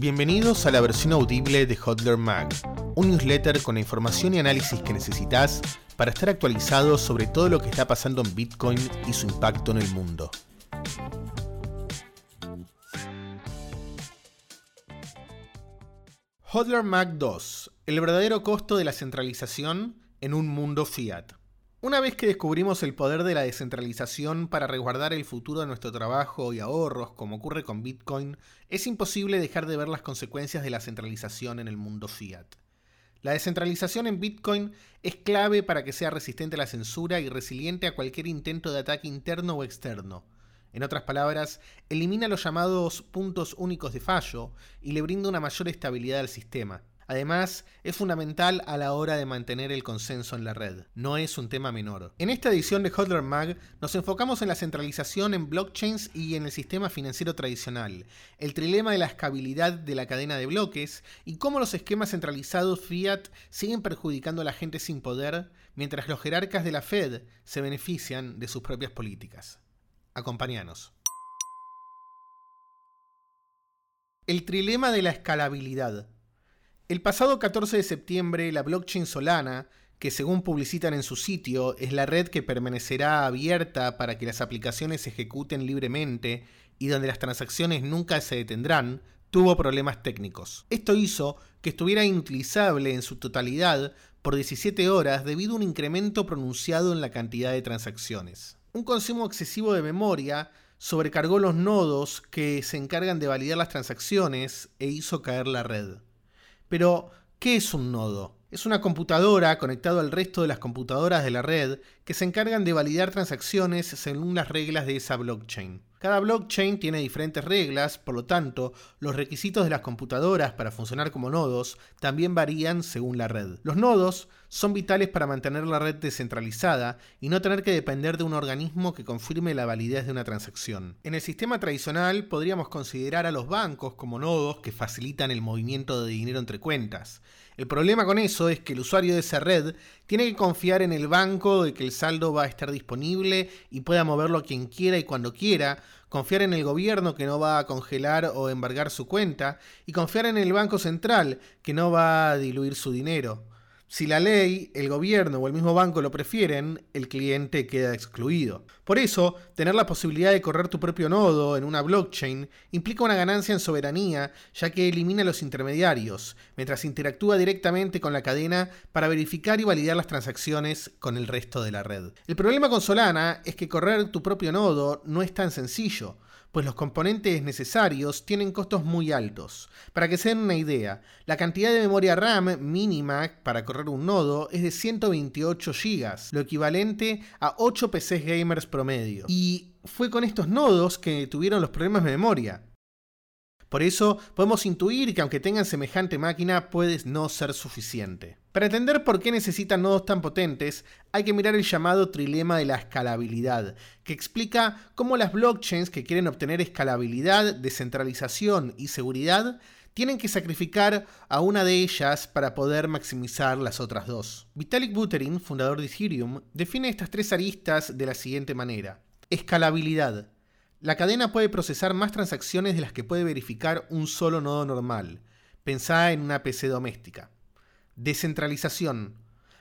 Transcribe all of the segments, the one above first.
Bienvenidos a la versión audible de Hodler Mag, un newsletter con la información y análisis que necesitas para estar actualizado sobre todo lo que está pasando en Bitcoin y su impacto en el mundo. Hodler Mag 2, el verdadero costo de la centralización en un mundo fiat. Una vez que descubrimos el poder de la descentralización para resguardar el futuro de nuestro trabajo y ahorros, como ocurre con Bitcoin, es imposible dejar de ver las consecuencias de la centralización en el mundo fiat. La descentralización en Bitcoin es clave para que sea resistente a la censura y resiliente a cualquier intento de ataque interno o externo. En otras palabras, elimina los llamados puntos únicos de fallo y le brinda una mayor estabilidad al sistema. Además, es fundamental a la hora de mantener el consenso en la red. No es un tema menor. En esta edición de Hodler Mag nos enfocamos en la centralización en blockchains y en el sistema financiero tradicional, el trilema de la escalabilidad de la cadena de bloques y cómo los esquemas centralizados fiat siguen perjudicando a la gente sin poder, mientras los jerarcas de la Fed se benefician de sus propias políticas. Acompáñanos. El trilema de la escalabilidad. El pasado 14 de septiembre, la blockchain Solana, que según publicitan en su sitio, es la red que permanecerá abierta para que las aplicaciones se ejecuten libremente y donde las transacciones nunca se detendrán, tuvo problemas técnicos. Esto hizo que estuviera inutilizable en su totalidad por 17 horas debido a un incremento pronunciado en la cantidad de transacciones. Un consumo excesivo de memoria sobrecargó los nodos que se encargan de validar las transacciones e hizo caer la red. Pero, ¿qué es un nodo? Es una computadora conectada al resto de las computadoras de la red que se encargan de validar transacciones según las reglas de esa blockchain. Cada blockchain tiene diferentes reglas, por lo tanto, los requisitos de las computadoras para funcionar como nodos también varían según la red. Los nodos son vitales para mantener la red descentralizada y no tener que depender de un organismo que confirme la validez de una transacción. En el sistema tradicional podríamos considerar a los bancos como nodos que facilitan el movimiento de dinero entre cuentas. El problema con eso es que el usuario de esa red tiene que confiar en el banco de que el saldo va a estar disponible y pueda moverlo a quien quiera y cuando quiera, confiar en el gobierno que no va a congelar o embargar su cuenta y confiar en el Banco Central que no va a diluir su dinero. Si la ley, el gobierno o el mismo banco lo prefieren, el cliente queda excluido. Por eso, tener la posibilidad de correr tu propio nodo en una blockchain implica una ganancia en soberanía, ya que elimina los intermediarios, mientras interactúa directamente con la cadena para verificar y validar las transacciones con el resto de la red. El problema con Solana es que correr tu propio nodo no es tan sencillo pues los componentes necesarios tienen costos muy altos. Para que se den una idea, la cantidad de memoria RAM mínima para correr un nodo es de 128 GB, lo equivalente a 8 PCs gamers promedio. Y fue con estos nodos que tuvieron los problemas de memoria. Por eso podemos intuir que aunque tengan semejante máquina puede no ser suficiente. Para entender por qué necesitan nodos tan potentes, hay que mirar el llamado trilema de la escalabilidad, que explica cómo las blockchains que quieren obtener escalabilidad, descentralización y seguridad tienen que sacrificar a una de ellas para poder maximizar las otras dos. Vitalik Buterin, fundador de Ethereum, define estas tres aristas de la siguiente manera. Escalabilidad la cadena puede procesar más transacciones de las que puede verificar un solo nodo normal. Pensá en una PC doméstica. Descentralización.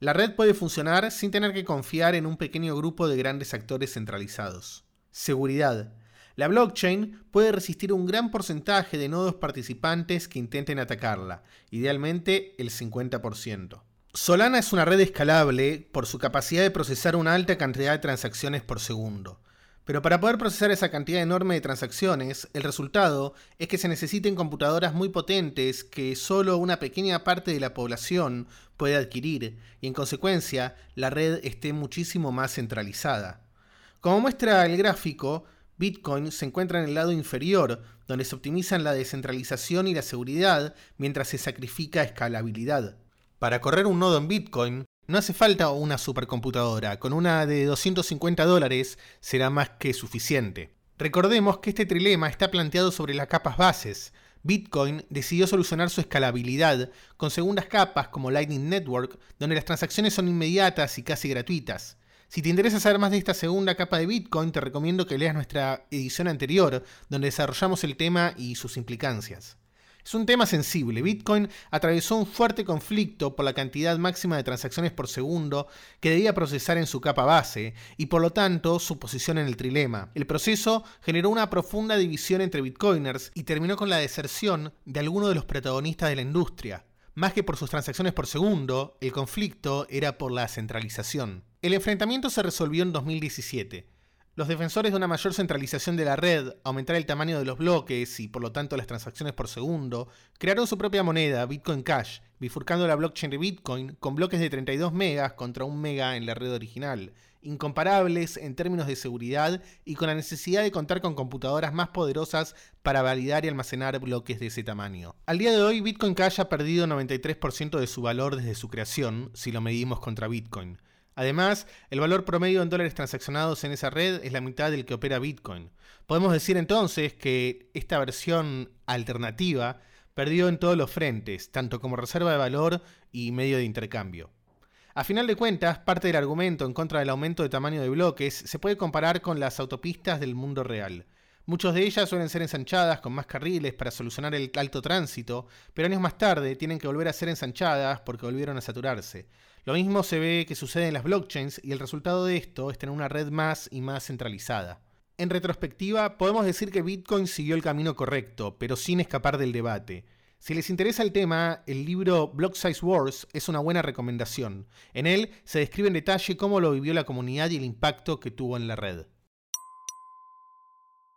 La red puede funcionar sin tener que confiar en un pequeño grupo de grandes actores centralizados. Seguridad. La blockchain puede resistir un gran porcentaje de nodos participantes que intenten atacarla, idealmente el 50%. Solana es una red escalable por su capacidad de procesar una alta cantidad de transacciones por segundo. Pero para poder procesar esa cantidad enorme de transacciones, el resultado es que se necesiten computadoras muy potentes que solo una pequeña parte de la población puede adquirir y en consecuencia la red esté muchísimo más centralizada. Como muestra el gráfico, Bitcoin se encuentra en el lado inferior, donde se optimizan la descentralización y la seguridad mientras se sacrifica escalabilidad. Para correr un nodo en Bitcoin, no hace falta una supercomputadora, con una de 250 dólares será más que suficiente. Recordemos que este trilema está planteado sobre las capas bases. Bitcoin decidió solucionar su escalabilidad con segundas capas como Lightning Network, donde las transacciones son inmediatas y casi gratuitas. Si te interesa saber más de esta segunda capa de Bitcoin, te recomiendo que leas nuestra edición anterior, donde desarrollamos el tema y sus implicancias. Es un tema sensible. Bitcoin atravesó un fuerte conflicto por la cantidad máxima de transacciones por segundo que debía procesar en su capa base y por lo tanto su posición en el trilema. El proceso generó una profunda división entre bitcoiners y terminó con la deserción de algunos de los protagonistas de la industria. Más que por sus transacciones por segundo, el conflicto era por la centralización. El enfrentamiento se resolvió en 2017. Los defensores de una mayor centralización de la red, aumentar el tamaño de los bloques y por lo tanto las transacciones por segundo, crearon su propia moneda, Bitcoin Cash, bifurcando la blockchain de Bitcoin con bloques de 32 megas contra un mega en la red original, incomparables en términos de seguridad y con la necesidad de contar con computadoras más poderosas para validar y almacenar bloques de ese tamaño. Al día de hoy, Bitcoin Cash ha perdido 93% de su valor desde su creación, si lo medimos contra Bitcoin. Además, el valor promedio en dólares transaccionados en esa red es la mitad del que opera Bitcoin. Podemos decir entonces que esta versión alternativa perdió en todos los frentes, tanto como reserva de valor y medio de intercambio. A final de cuentas, parte del argumento en contra del aumento de tamaño de bloques se puede comparar con las autopistas del mundo real. Muchas de ellas suelen ser ensanchadas con más carriles para solucionar el alto tránsito, pero años más tarde tienen que volver a ser ensanchadas porque volvieron a saturarse. Lo mismo se ve que sucede en las blockchains y el resultado de esto es tener una red más y más centralizada. En retrospectiva, podemos decir que Bitcoin siguió el camino correcto, pero sin escapar del debate. Si les interesa el tema, el libro Block Size Wars es una buena recomendación. En él se describe en detalle cómo lo vivió la comunidad y el impacto que tuvo en la red.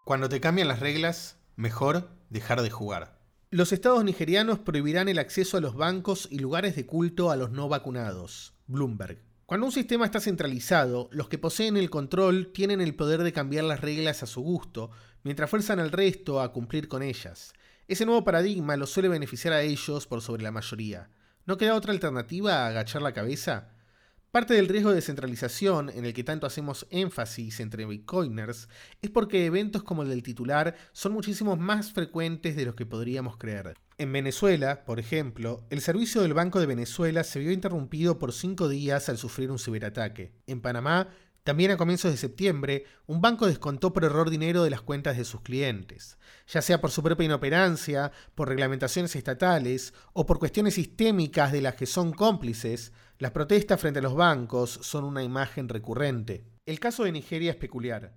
Cuando te cambian las reglas, mejor dejar de jugar. Los estados nigerianos prohibirán el acceso a los bancos y lugares de culto a los no vacunados. Bloomberg. Cuando un sistema está centralizado, los que poseen el control tienen el poder de cambiar las reglas a su gusto, mientras fuerzan al resto a cumplir con ellas. Ese nuevo paradigma los suele beneficiar a ellos por sobre la mayoría. ¿No queda otra alternativa a agachar la cabeza? Parte del riesgo de centralización en el que tanto hacemos énfasis entre bitcoiners es porque eventos como el del titular son muchísimo más frecuentes de los que podríamos creer. En Venezuela, por ejemplo, el servicio del Banco de Venezuela se vio interrumpido por cinco días al sufrir un ciberataque. En Panamá, también a comienzos de septiembre, un banco descontó por error dinero de las cuentas de sus clientes, ya sea por su propia inoperancia, por reglamentaciones estatales o por cuestiones sistémicas de las que son cómplices, las protestas frente a los bancos son una imagen recurrente. El caso de Nigeria es peculiar.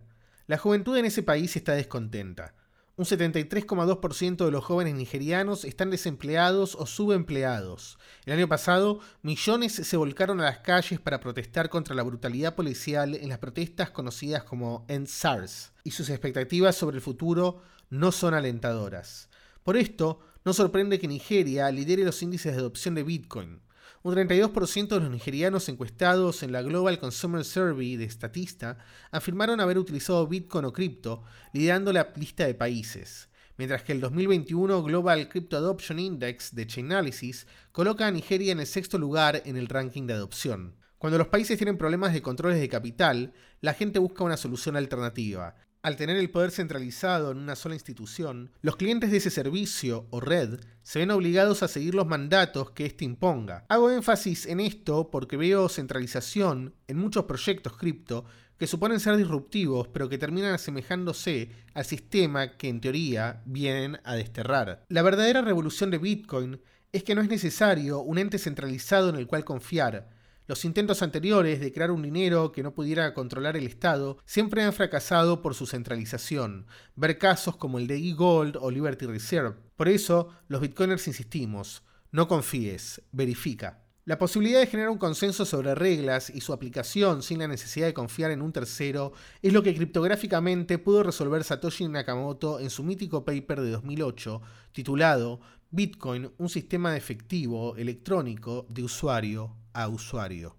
La juventud en ese país está descontenta. Un 73,2% de los jóvenes nigerianos están desempleados o subempleados. El año pasado, millones se volcaron a las calles para protestar contra la brutalidad policial en las protestas conocidas como EndSARS, y sus expectativas sobre el futuro no son alentadoras. Por esto, no sorprende que Nigeria lidere los índices de adopción de Bitcoin. Un 32% de los nigerianos encuestados en la Global Consumer Survey de Statista afirmaron haber utilizado Bitcoin o cripto, liderando la lista de países, mientras que el 2021 Global Crypto Adoption Index de Chainalysis coloca a Nigeria en el sexto lugar en el ranking de adopción. Cuando los países tienen problemas de controles de capital, la gente busca una solución alternativa, al tener el poder centralizado en una sola institución, los clientes de ese servicio o red se ven obligados a seguir los mandatos que éste imponga. Hago énfasis en esto porque veo centralización en muchos proyectos cripto que suponen ser disruptivos, pero que terminan asemejándose al sistema que en teoría vienen a desterrar. La verdadera revolución de Bitcoin es que no es necesario un ente centralizado en el cual confiar, los intentos anteriores de crear un dinero que no pudiera controlar el Estado siempre han fracasado por su centralización. Ver casos como el de e-Gold o Liberty Reserve. Por eso, los bitcoiners insistimos, no confíes, verifica. La posibilidad de generar un consenso sobre reglas y su aplicación sin la necesidad de confiar en un tercero es lo que criptográficamente pudo resolver Satoshi Nakamoto en su mítico paper de 2008 titulado Bitcoin, un sistema de efectivo electrónico de usuario a usuario.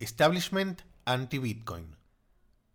Establishment anti-Bitcoin.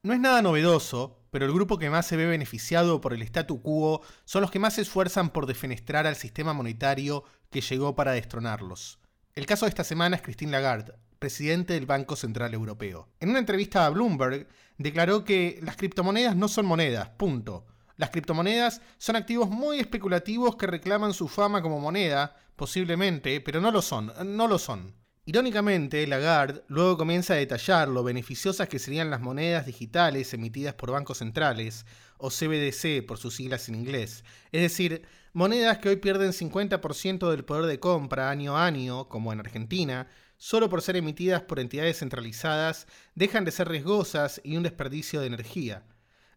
No es nada novedoso, pero el grupo que más se ve beneficiado por el statu quo son los que más se esfuerzan por defenestrar al sistema monetario que llegó para destronarlos. El caso de esta semana es Christine Lagarde, presidente del Banco Central Europeo. En una entrevista a Bloomberg, declaró que las criptomonedas no son monedas, punto. Las criptomonedas son activos muy especulativos que reclaman su fama como moneda, posiblemente, pero no lo son, no lo son. Irónicamente, Lagarde luego comienza a detallar lo beneficiosas que serían las monedas digitales emitidas por bancos centrales, o CBDC por sus siglas en inglés, es decir, monedas que hoy pierden 50% del poder de compra año a año, como en Argentina, solo por ser emitidas por entidades centralizadas, dejan de ser riesgosas y un desperdicio de energía.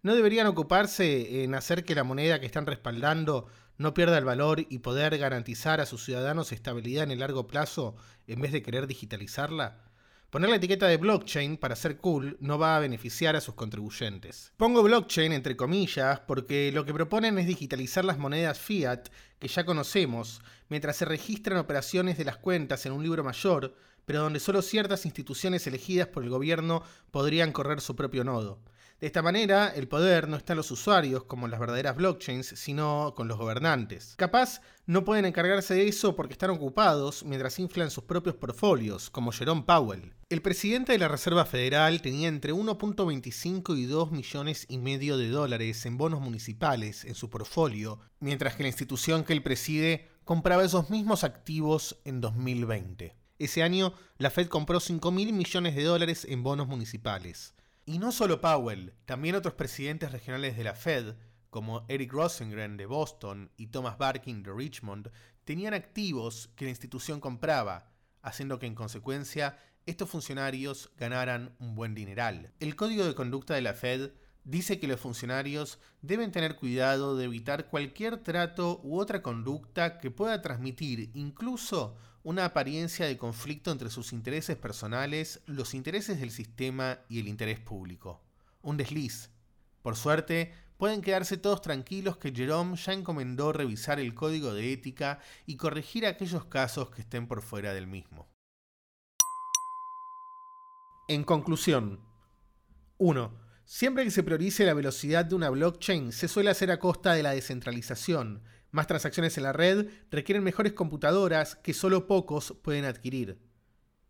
¿No deberían ocuparse en hacer que la moneda que están respaldando no pierda el valor y poder garantizar a sus ciudadanos estabilidad en el largo plazo en vez de querer digitalizarla? Poner la etiqueta de blockchain para ser cool no va a beneficiar a sus contribuyentes. Pongo blockchain entre comillas porque lo que proponen es digitalizar las monedas fiat que ya conocemos, mientras se registran operaciones de las cuentas en un libro mayor, pero donde solo ciertas instituciones elegidas por el gobierno podrían correr su propio nodo. De esta manera, el poder no está en los usuarios como en las verdaderas blockchains, sino con los gobernantes. Capaz no pueden encargarse de eso porque están ocupados mientras inflan sus propios portfolios, como Jerome Powell. El presidente de la Reserva Federal tenía entre 1.25 y 2 millones y medio de dólares en bonos municipales en su portfolio, mientras que la institución que él preside compraba esos mismos activos en 2020. Ese año, la Fed compró 5 mil millones de dólares en bonos municipales. Y no solo Powell, también otros presidentes regionales de la Fed, como Eric Rosengren de Boston y Thomas Barkin de Richmond, tenían activos que la institución compraba, haciendo que en consecuencia estos funcionarios ganaran un buen dineral. El código de conducta de la Fed dice que los funcionarios deben tener cuidado de evitar cualquier trato u otra conducta que pueda transmitir incluso una apariencia de conflicto entre sus intereses personales, los intereses del sistema y el interés público. Un desliz. Por suerte, pueden quedarse todos tranquilos que Jerome ya encomendó revisar el código de ética y corregir aquellos casos que estén por fuera del mismo. En conclusión, 1. Siempre que se priorice la velocidad de una blockchain, se suele hacer a costa de la descentralización, más transacciones en la red requieren mejores computadoras que solo pocos pueden adquirir.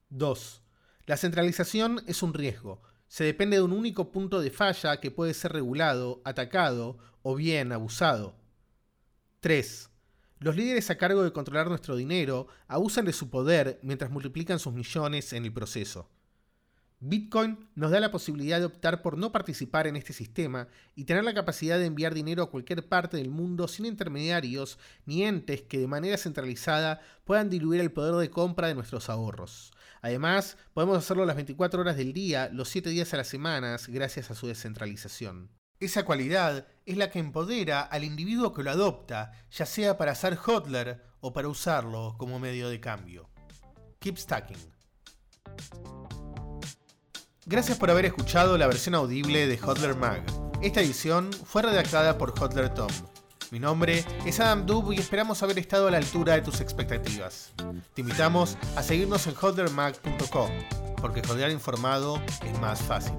2. La centralización es un riesgo. Se depende de un único punto de falla que puede ser regulado, atacado o bien abusado. 3. Los líderes a cargo de controlar nuestro dinero abusan de su poder mientras multiplican sus millones en el proceso. Bitcoin nos da la posibilidad de optar por no participar en este sistema y tener la capacidad de enviar dinero a cualquier parte del mundo sin intermediarios ni entes que de manera centralizada puedan diluir el poder de compra de nuestros ahorros. Además, podemos hacerlo las 24 horas del día, los 7 días a las semanas, gracias a su descentralización. Esa cualidad es la que empodera al individuo que lo adopta, ya sea para ser hodler o para usarlo como medio de cambio. Keep stacking. Gracias por haber escuchado la versión audible de Hodler Mag. Esta edición fue redactada por Hodler Tom. Mi nombre es Adam Dub y esperamos haber estado a la altura de tus expectativas. Te invitamos a seguirnos en hodlermag.com, porque jodear informado es más fácil.